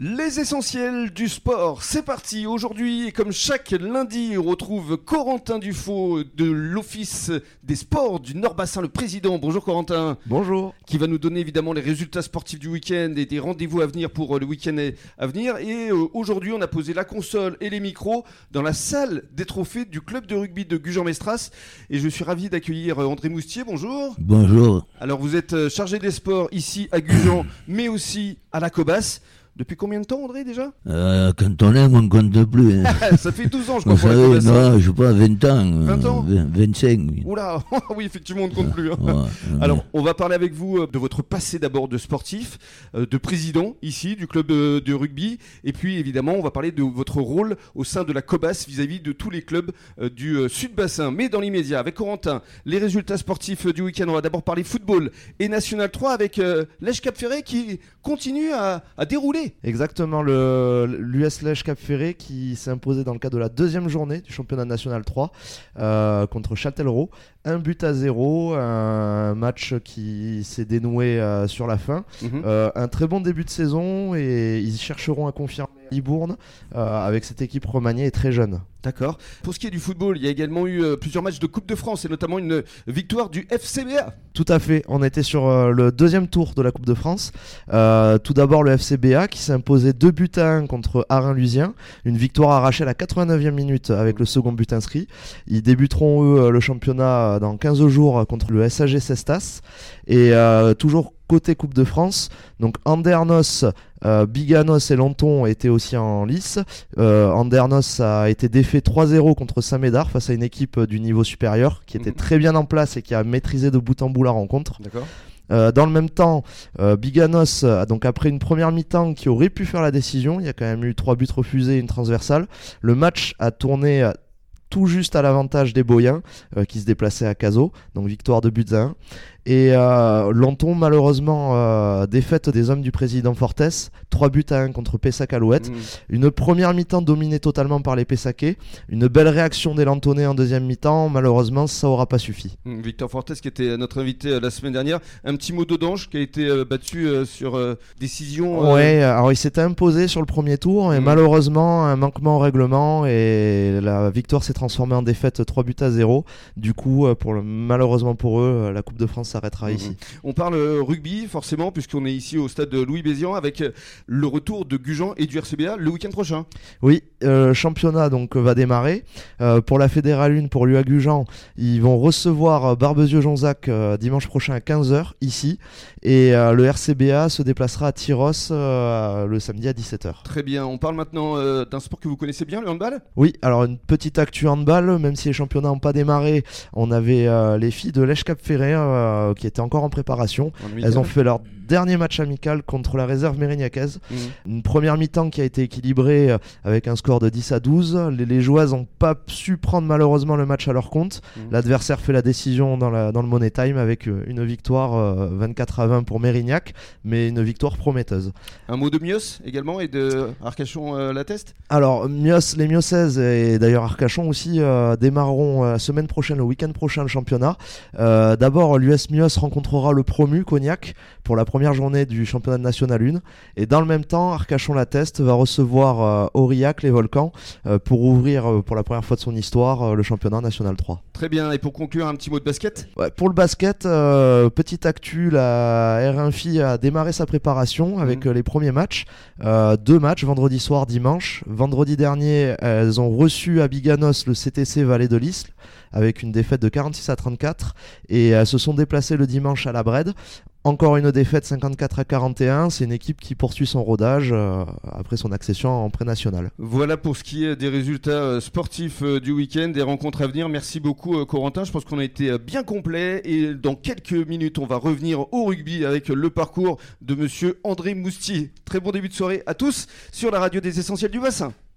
Les essentiels du sport, c'est parti. Aujourd'hui, comme chaque lundi, on retrouve Corentin Dufaux de l'Office des sports du Nord-Bassin, le président. Bonjour Corentin. Bonjour. Qui va nous donner évidemment les résultats sportifs du week-end et des rendez-vous à venir pour euh, le week-end à venir. Et euh, aujourd'hui, on a posé la console et les micros dans la salle des trophées du club de rugby de Gujan-Mestras. Et je suis ravi d'accueillir euh, André Moustier. Bonjour. Bonjour. Alors, vous êtes chargé des sports ici à Gujan, mais aussi à la Cobas. Depuis combien de temps, André, déjà euh, Quand on aime, on ne compte plus. Hein. ça fait 12 ans, je crois. Vous savez, non, je sais pas, 20 ans. 20 ans 25, oui. Oula, oui, effectivement, on ne compte plus. Hein. Alors, on va parler avec vous euh, de votre passé d'abord de sportif, euh, de président ici du club de rugby, et puis évidemment, on va parler de votre rôle au sein de la COBAS vis-à-vis de tous les clubs du Sud-Bassin. Mais dans l'immédiat, avec Corentin, les résultats sportifs du week-end, on va d'abord parler football et National 3 avec l'Èche Cap Ferré qui continue à dérouler Exactement, l'US Lèche Cap Ferré qui s'est imposé dans le cadre de la deuxième journée du championnat national 3 euh, contre Châtellerault. Un but à zéro, un match qui s'est dénoué euh, sur la fin. Mhm. Euh, un très bon début de saison et ils chercheront à confirmer Libourne avec cette équipe remaniée et très jeune. D'accord. Pour ce qui est du football, il y a également eu euh, plusieurs matchs de Coupe de France et notamment une victoire du FCBA. Tout à fait. On était sur euh, le deuxième tour de la Coupe de France. Euh, tout d'abord le FCBA qui s'est imposé 2 buts à 1 contre Arin-Lusien. Une victoire arrachée à la 89e minute avec le second but inscrit. Ils débuteront eux le championnat dans 15 jours contre le SAG Cestas. Et toujours côté Coupe de France. Donc Andernos, euh, Biganos et Lanton étaient aussi en lice. Euh, Andernos a été défait 3-0 contre Saint-Médard face à une équipe du niveau supérieur qui était mhm. très bien en place et qui a maîtrisé de bout en bout la rencontre. Euh, dans le même temps, Biganos, donc après une première mi-temps qui aurait pu faire la décision, il y a quand même eu trois buts refusés et une transversale. Le match a tourné tout juste à l'avantage des Boyens qui se déplaçaient à Caso, donc victoire de buts à 1. Et euh, Lanton, malheureusement, euh, défaite des hommes du président Fortes, 3 buts à 1 contre Pessac Alouette. Mm. Une première mi-temps dominée totalement par les Pessaquais. Une belle réaction des Lantonnais en deuxième mi-temps. Malheureusement, ça n'aura pas suffi. Mm, Victor Fortes, qui était notre invité euh, la semaine dernière. Un petit mot d'Odange qui a été battu sur décision. Ouais, alors il s'était imposé sur le premier tour, et mm. malheureusement, un manquement au règlement et la victoire s'est transformée en défaite 3 buts à 0. Du coup, pour le, malheureusement pour eux, la Coupe de France s'arrêtera mhm. ici. On parle euh, rugby, forcément, puisqu'on est ici au stade de Louis Bézian avec euh, le retour de Gujan et du RCBA le week-end prochain. Oui, euh, championnat donc va démarrer. pour la Fédérale 1, pour l'UA Gujan, ils vont recevoir Barbezieux-Jonzac dimanche prochain à 15h ici. Et le RCBA se déplacera à Tyros le samedi à 17h. Très bien. On parle maintenant d'un sport que vous connaissez bien, le handball? Oui, alors une petite actu handball, même si les championnats n'ont pas démarré, on avait les filles de l'Èche Cap Ferré euh, qui étaient encore en préparation. Elles ont fait leur dernier match amical contre la réserve mérignacaise. Mhm. Une première mi-temps qui a été équilibrée euh, avec un score de 10 à 12. Les, joueuses n'ont pas su prendre malheureusement le match à leur compte. Mhm. L'adversaire fait la décision dans, la, dans le Money Time avec euh, une victoire 24 à 20 pour Mérignac, mais une victoire prometteuse. Un mot de Mios également et de Arcachon test Alors, Mios, les Miosaises et d'ailleurs Arcachon aussi démarreront la semaine prochaine, le week-end prochain, le championnat. D'abord, l'US Mios rencontrera le promu Cognac pour la première journée du championnat national 1. Et dans le même temps, Arcachon-La Teste va recevoir euh, Aurillac, les Volcans, euh, pour ouvrir euh, pour la première fois de son histoire le championnat national 3. Très bien. Et pour conclure, un petit mot de basket? Pour le basket, petite actu, la R1FI a démarré sa préparation avec mhm. les premiers matchs. deux matchs, vendredi soir, dimanche. Vendredi dernier, elles ont reçu à Biganos le CTC Vallée de l'Isle avec une défaite de 46 à 34 et elles se sont déplacées le dimanche à la Bred. Encore une défaite 54 à 41. C'est une équipe qui poursuit son rodage euh, après son accession en pré-national. Voilà pour ce qui est des résultats euh, sportifs euh, du week-end, des rencontres à venir. Merci beaucoup, Corentin. Je pense qu'on a été bien complet. Et dans quelques minutes, on va revenir au rugby avec le parcours de monsieur André Moustier. Très bon début de soirée à tous sur la radio des Essentiels du Bassin.